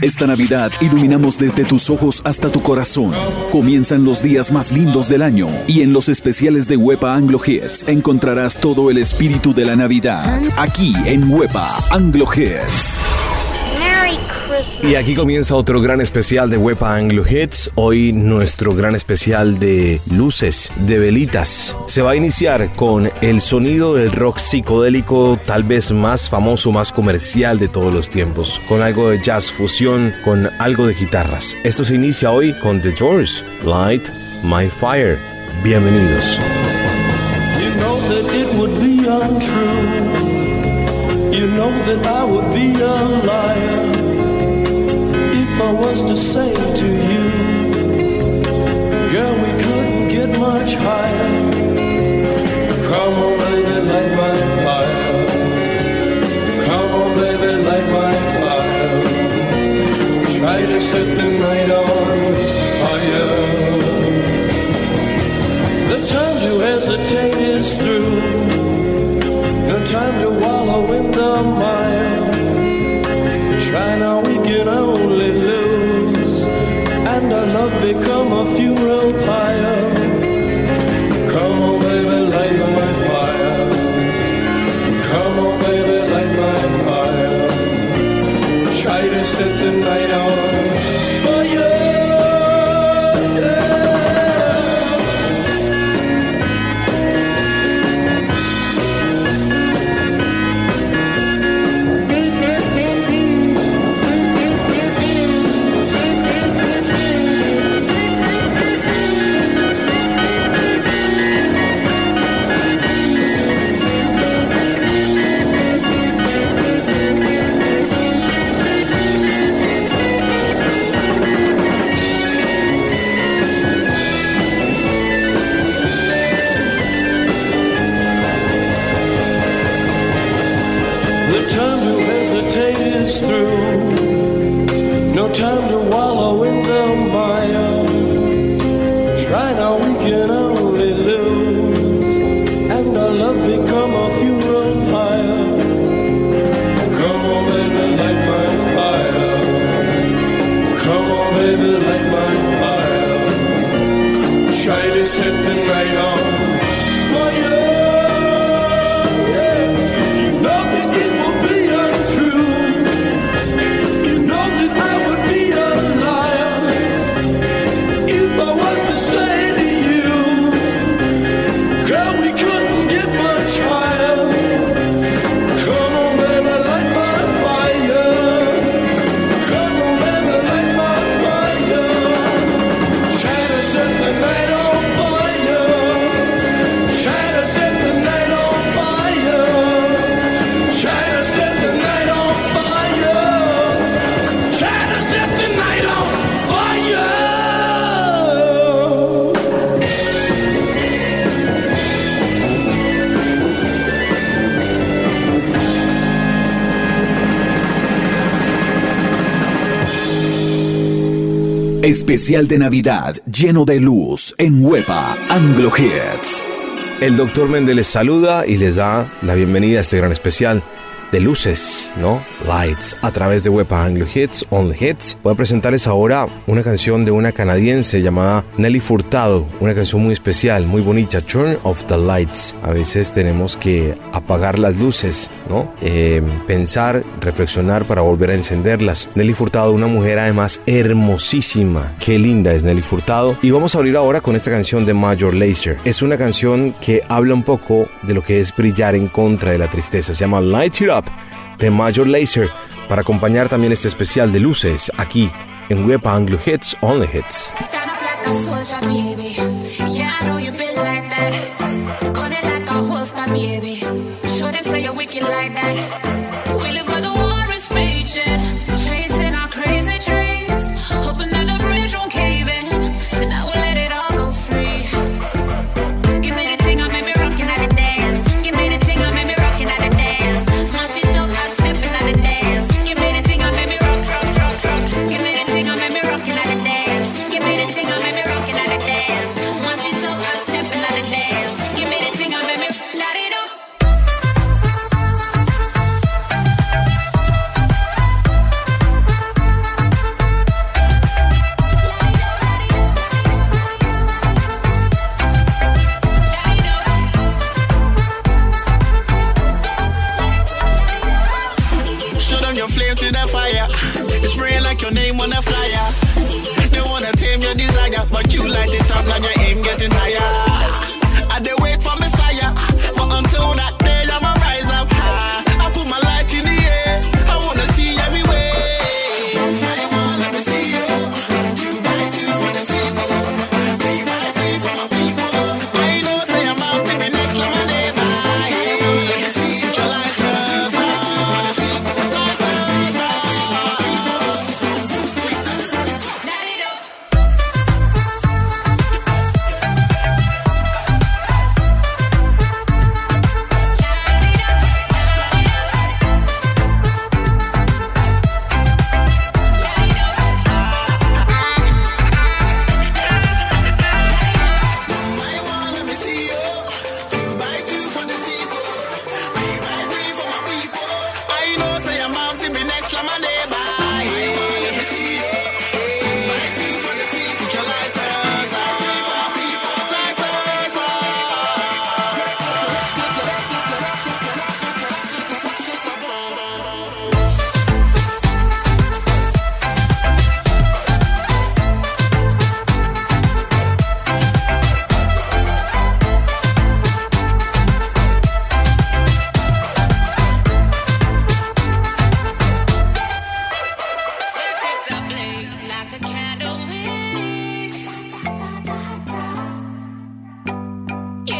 Esta Navidad iluminamos desde tus ojos hasta tu corazón. Comienzan los días más lindos del año y en los especiales de Wepa Anglo Hits encontrarás todo el espíritu de la Navidad. Aquí en Wepa Anglo Hits. Y aquí comienza otro gran especial de Wepa Anglo Hits. Hoy nuestro gran especial de luces, de velitas. Se va a iniciar con el sonido del rock psicodélico tal vez más famoso, más comercial de todos los tiempos. Con algo de jazz fusión, con algo de guitarras. Esto se inicia hoy con The Doors, Light My Fire. Bienvenidos. You know that it would be untrue. You know that I would be. Was to say to you, girl, we couldn't get much higher. Especial de Navidad lleno de luz en Wepa Anglo Hits. El doctor Méndez les saluda y les da la bienvenida a este gran especial de luces, ¿no? Lights, a través de Wepa Anglo Hits, On Hits. Voy a presentarles ahora una canción de una canadiense llamada Nelly Furtado, una canción muy especial, muy bonita, Turn Off the Lights. A veces tenemos que apagar las luces, ¿no? Eh, pensar, reflexionar para volver a encenderlas. Nelly Furtado, una mujer además hermosísima. Qué linda es Nelly Furtado. Y vamos a abrir ahora con esta canción de Major Lazer. Es una canción que habla un poco de lo que es brillar en contra de la tristeza. Se llama Light It Up de Major Lazer para acompañar también este especial de luces aquí en Wepa Anglo Hits Only Hits.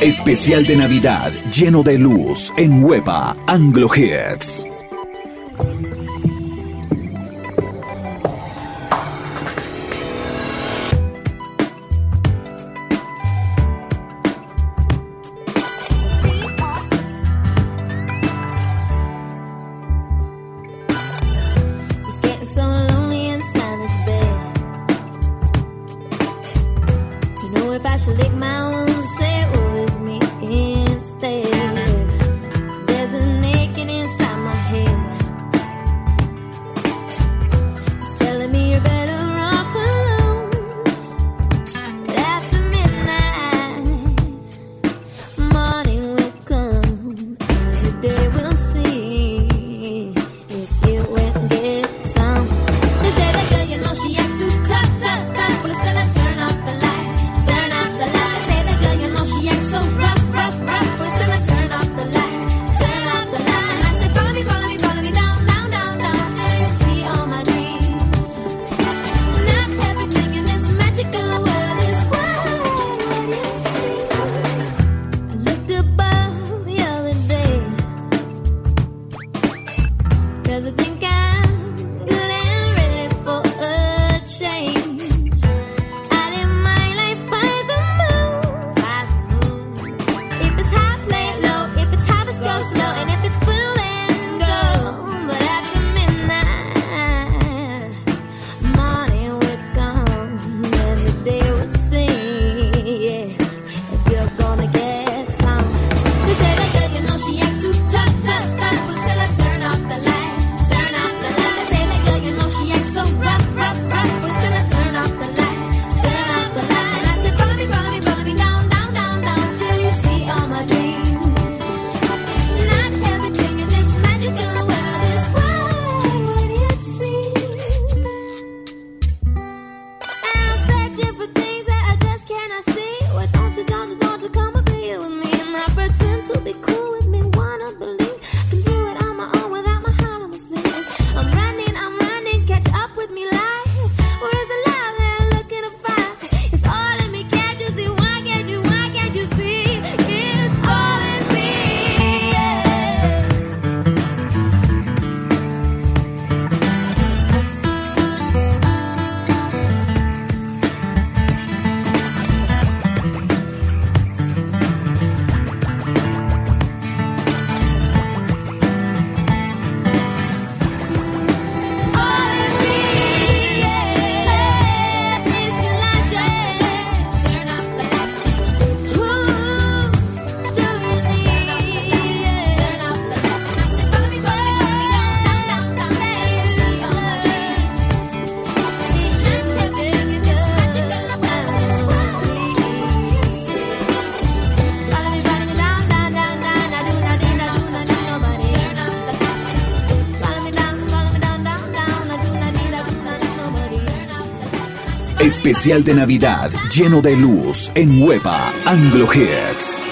Especial de Navidad lleno de luz en Huepa Anglo Hits. Especial de Navidad lleno de luz en Huepa Anglo Hits.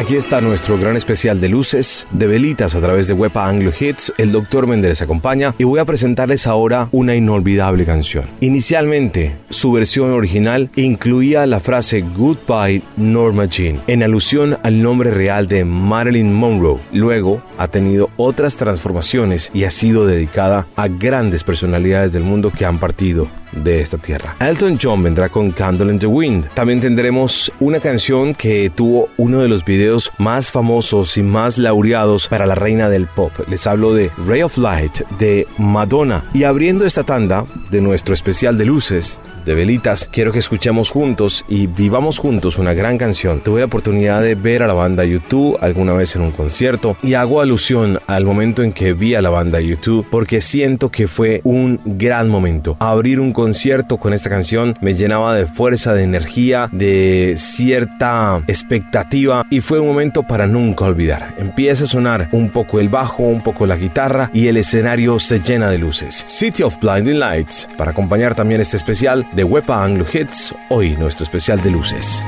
Aquí está nuestro gran especial de luces, de velitas a través de Wepa Anglo Hits. El doctor Méndez acompaña y voy a presentarles ahora una inolvidable canción. Inicialmente, su versión original incluía la frase Goodbye Norma Jean, en alusión al nombre real de Marilyn Monroe. Luego, ha tenido otras transformaciones y ha sido dedicada a grandes personalidades del mundo que han partido de esta tierra. Elton John vendrá con Candle in the Wind. También tendremos una canción que tuvo uno de los videos más famosos y más laureados para la reina del pop. Les hablo de Ray of Light de Madonna. Y abriendo esta tanda de nuestro especial de luces, de velitas, quiero que escuchemos juntos y vivamos juntos una gran canción. Tuve la oportunidad de ver a la banda YouTube alguna vez en un concierto y hago alusión al momento en que vi a la banda YouTube porque siento que fue un gran momento. Abrir un concierto con esta canción me llenaba de fuerza, de energía, de cierta expectativa y fue un momento para nunca olvidar. Empieza a sonar un poco el bajo, un poco la guitarra y el escenario se llena de luces. City of Blinding Lights para acompañar también este especial de Wepa Anglo Hits, hoy nuestro especial de luces.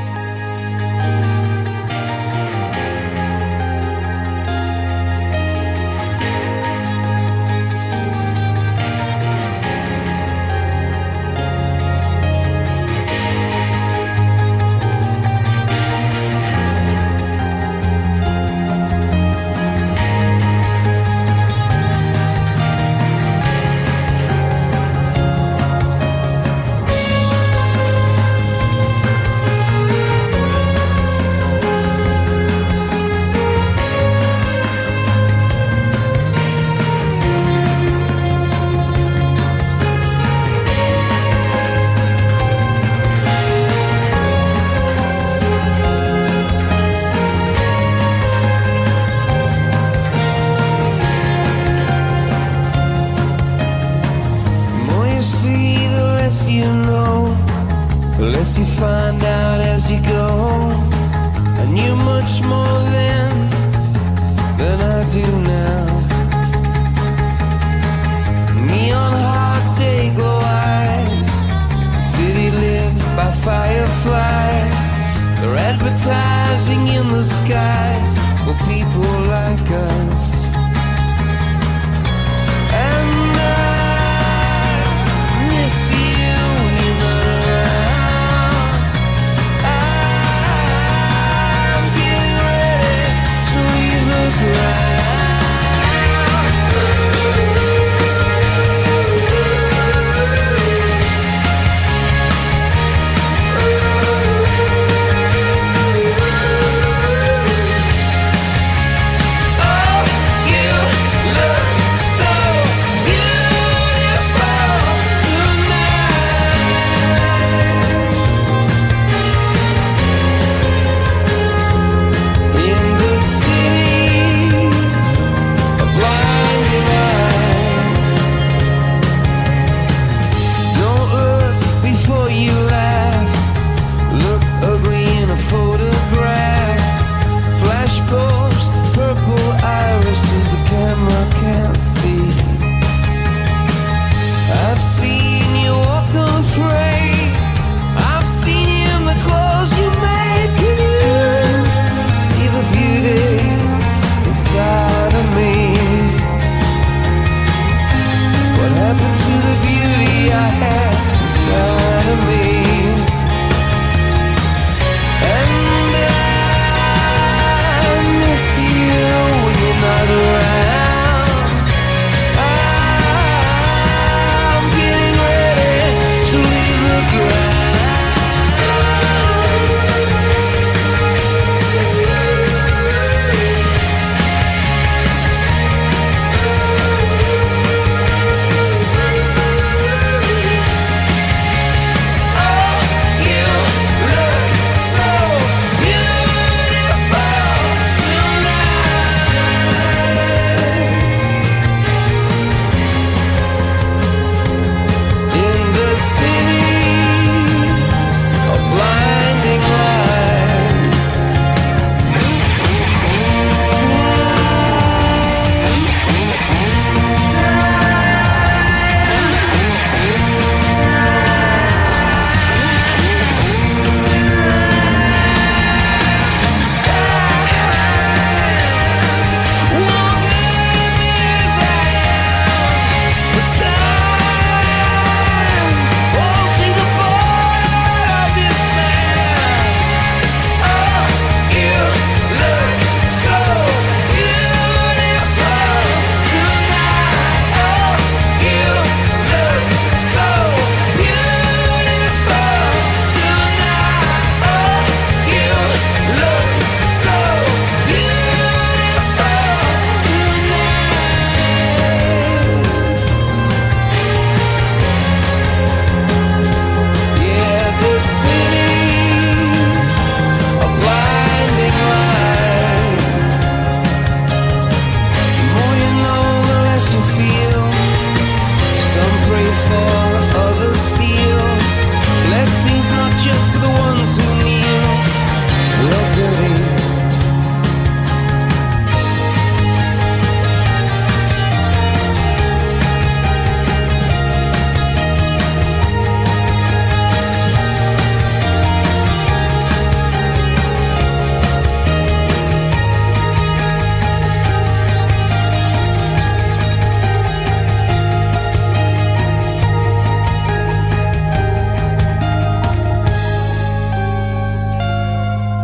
They're advertising in the skies for people like us.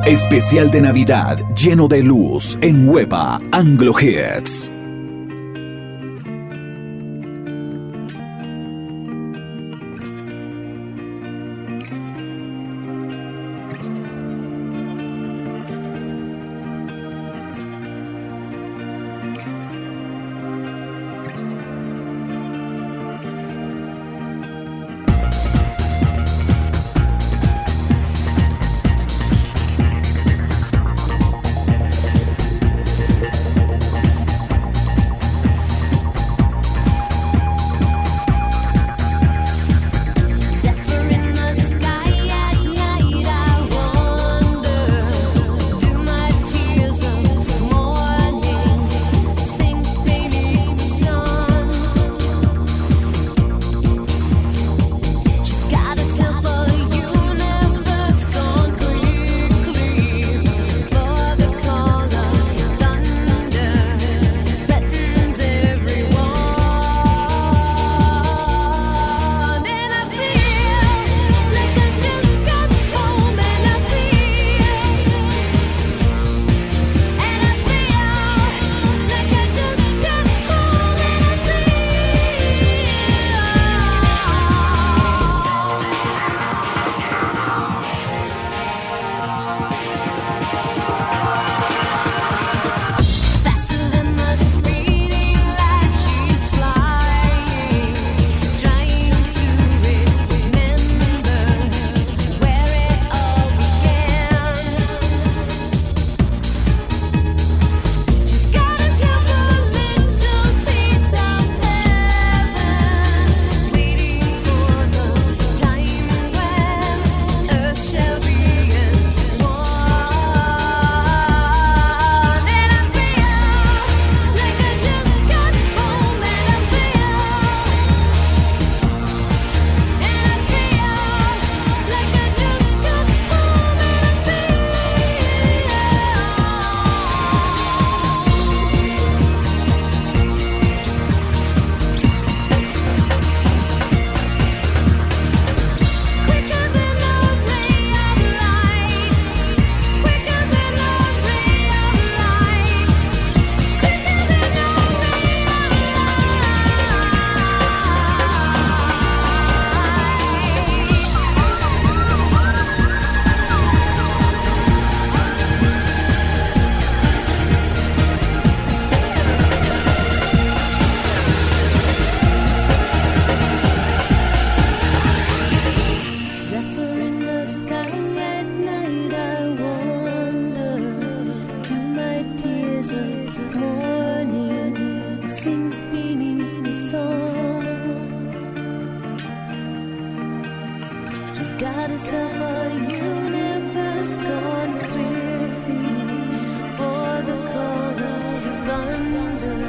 Especial de Navidad lleno de luz en Huepa Anglo Hits. She's got herself a universe gone quickly for the call of thunder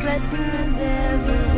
threatens everyone.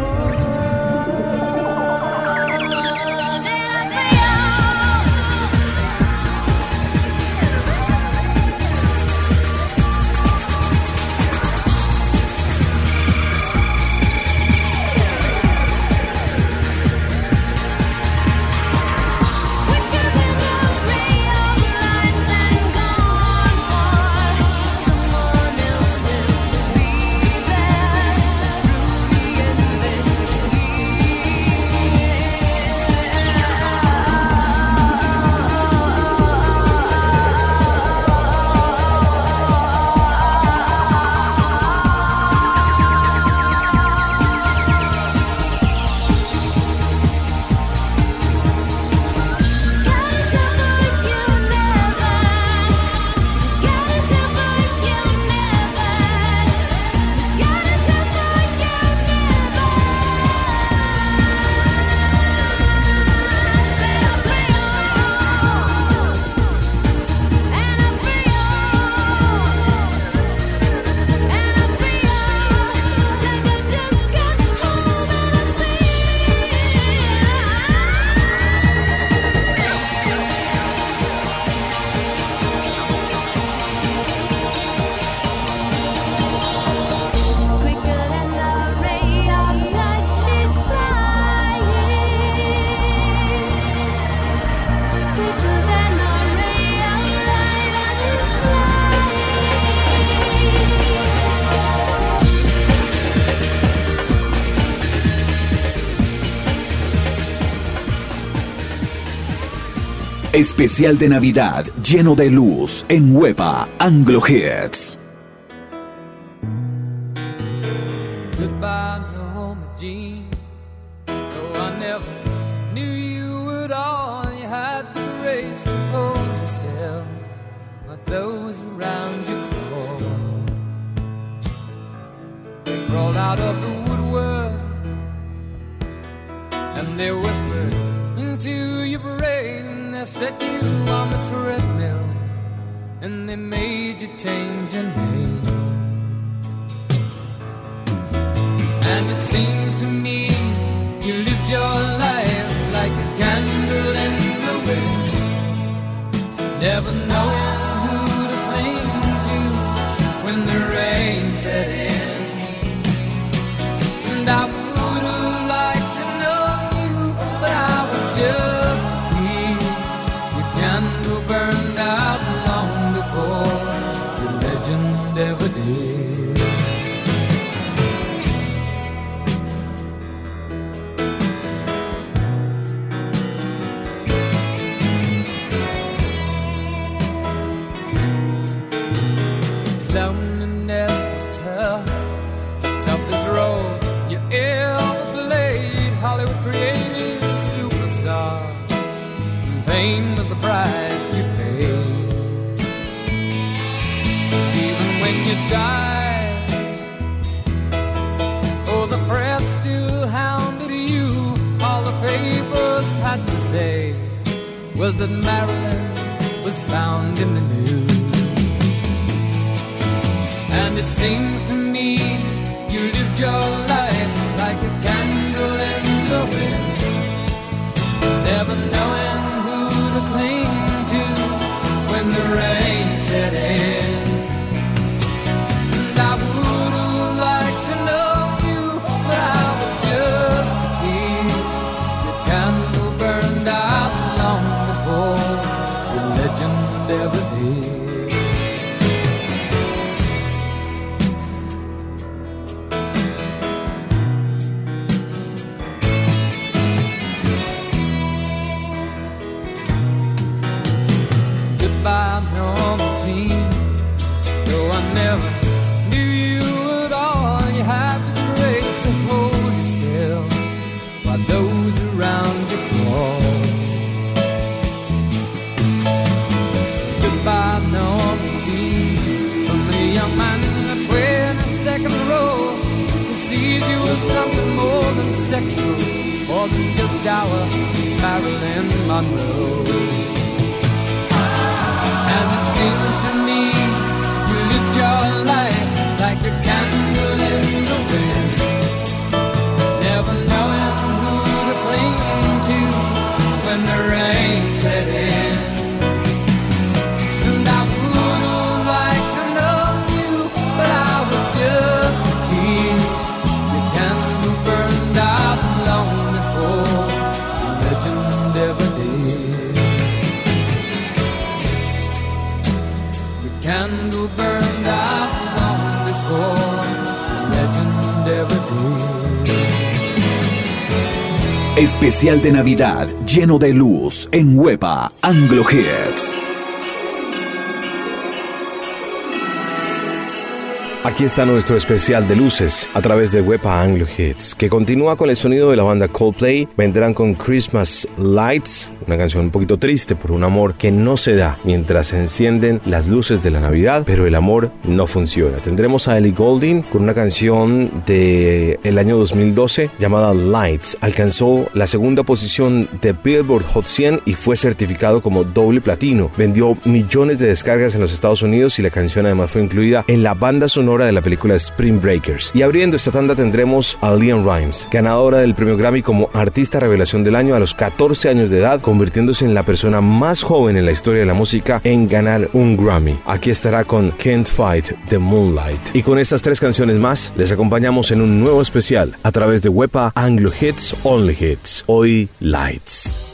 Especial de Navidad lleno de luz en Huepa Anglo Hits. Out of the woodwork. set you on the treadmill and they made you change your name. And it seems to me. was that Maryland was found in the news. And it seems to me you lived your life. man in the 22nd row who sees you as something more than sexual, more than just our Marilyn Monroe. And it seems to me you lived your life like a cat. Especial de Navidad lleno de luz en Huepa Anglo Hits. Aquí está nuestro especial de luces a través de Wepa Anglo Hits, que continúa con el sonido de la banda Coldplay. Vendrán con Christmas Lights, una canción un poquito triste por un amor que no se da mientras se encienden las luces de la Navidad, pero el amor no funciona. Tendremos a Ellie Goulding con una canción de el año 2012 llamada Lights. Alcanzó la segunda posición de Billboard Hot 100 y fue certificado como doble platino. Vendió millones de descargas en los Estados Unidos y la canción además fue incluida en la banda sonora de la película Spring Breakers. Y abriendo esta tanda tendremos a Leon Rimes, ganadora del premio Grammy como Artista Revelación del Año a los 14 años de edad, convirtiéndose en la persona más joven en la historia de la música en ganar un Grammy. Aquí estará con Can't Fight the Moonlight. Y con estas tres canciones más, les acompañamos en un nuevo especial a través de Wepa Anglo Hits Only Hits. Hoy Lights.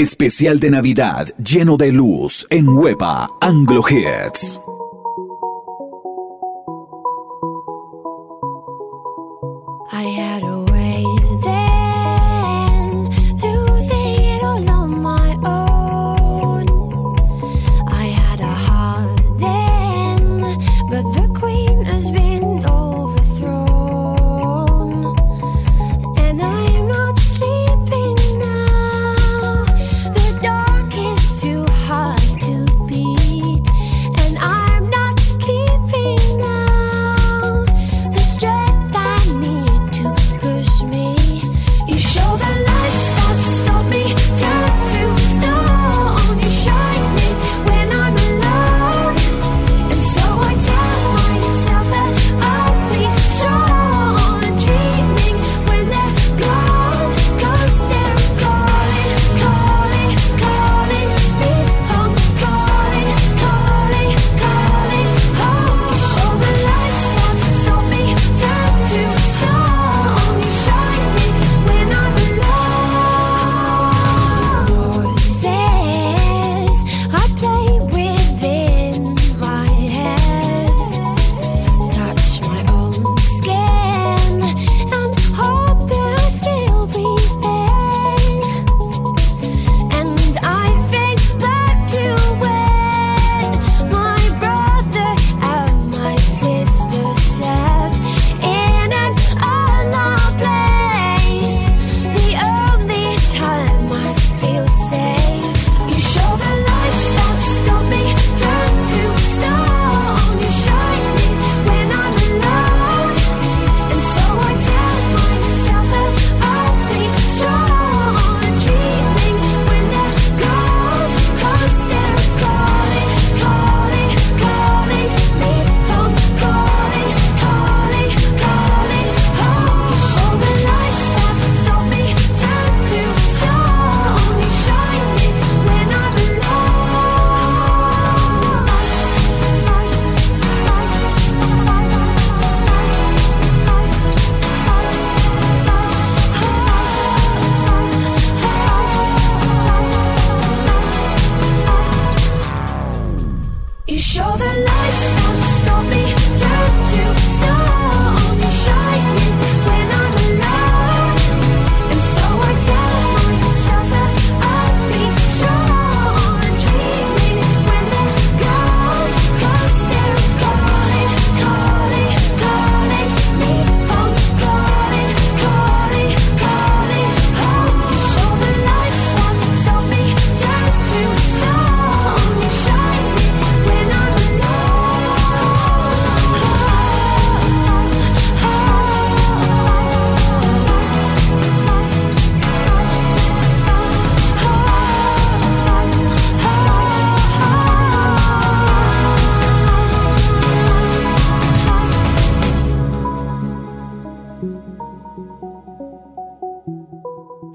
Especial de Navidad lleno de luz en Huepa Anglo Hits.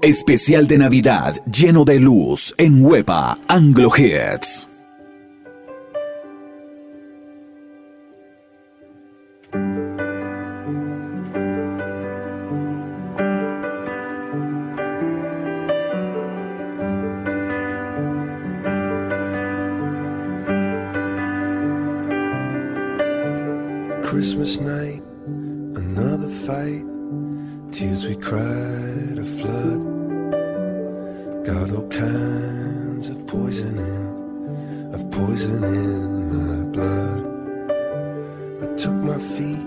Especial de Navidad lleno de luz en Huepa Anglo Hits. Christmas night, another fight, tears we cried a flood. got all kinds of poison in, of poison in my blood. I took my feet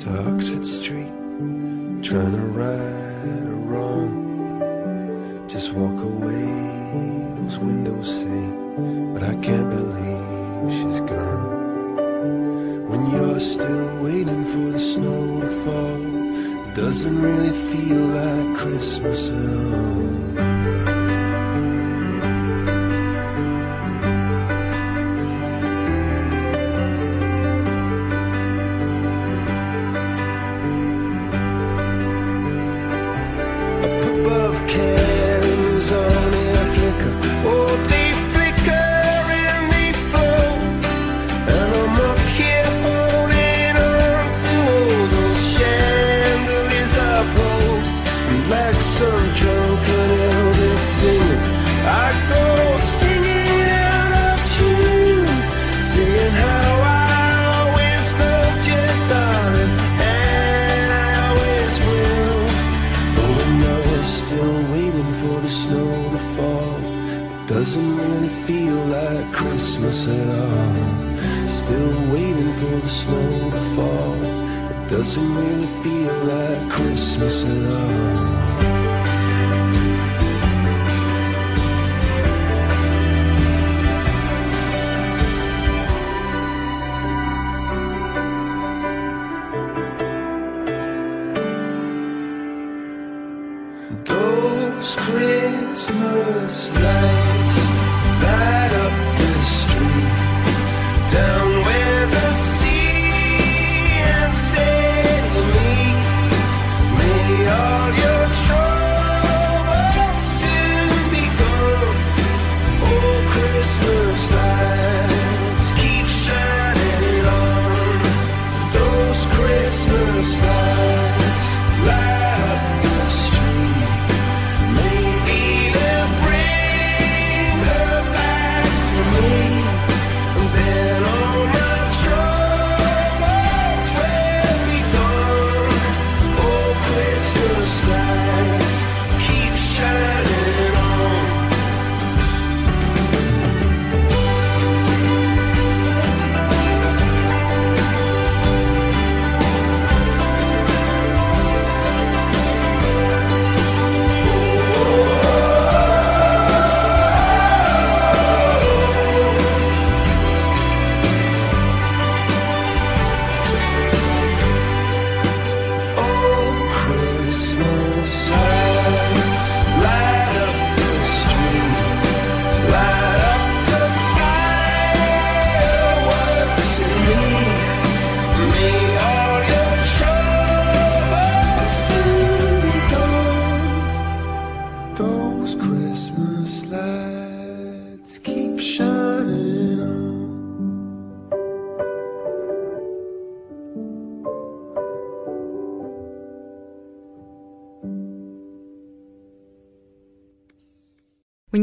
to Oxford Street, trying to right a wrong. Just walk away, those windows say, but I can't believe she's gone. When you're still waiting for the snow to fall doesn't really feel like Christmas at all. Christmas light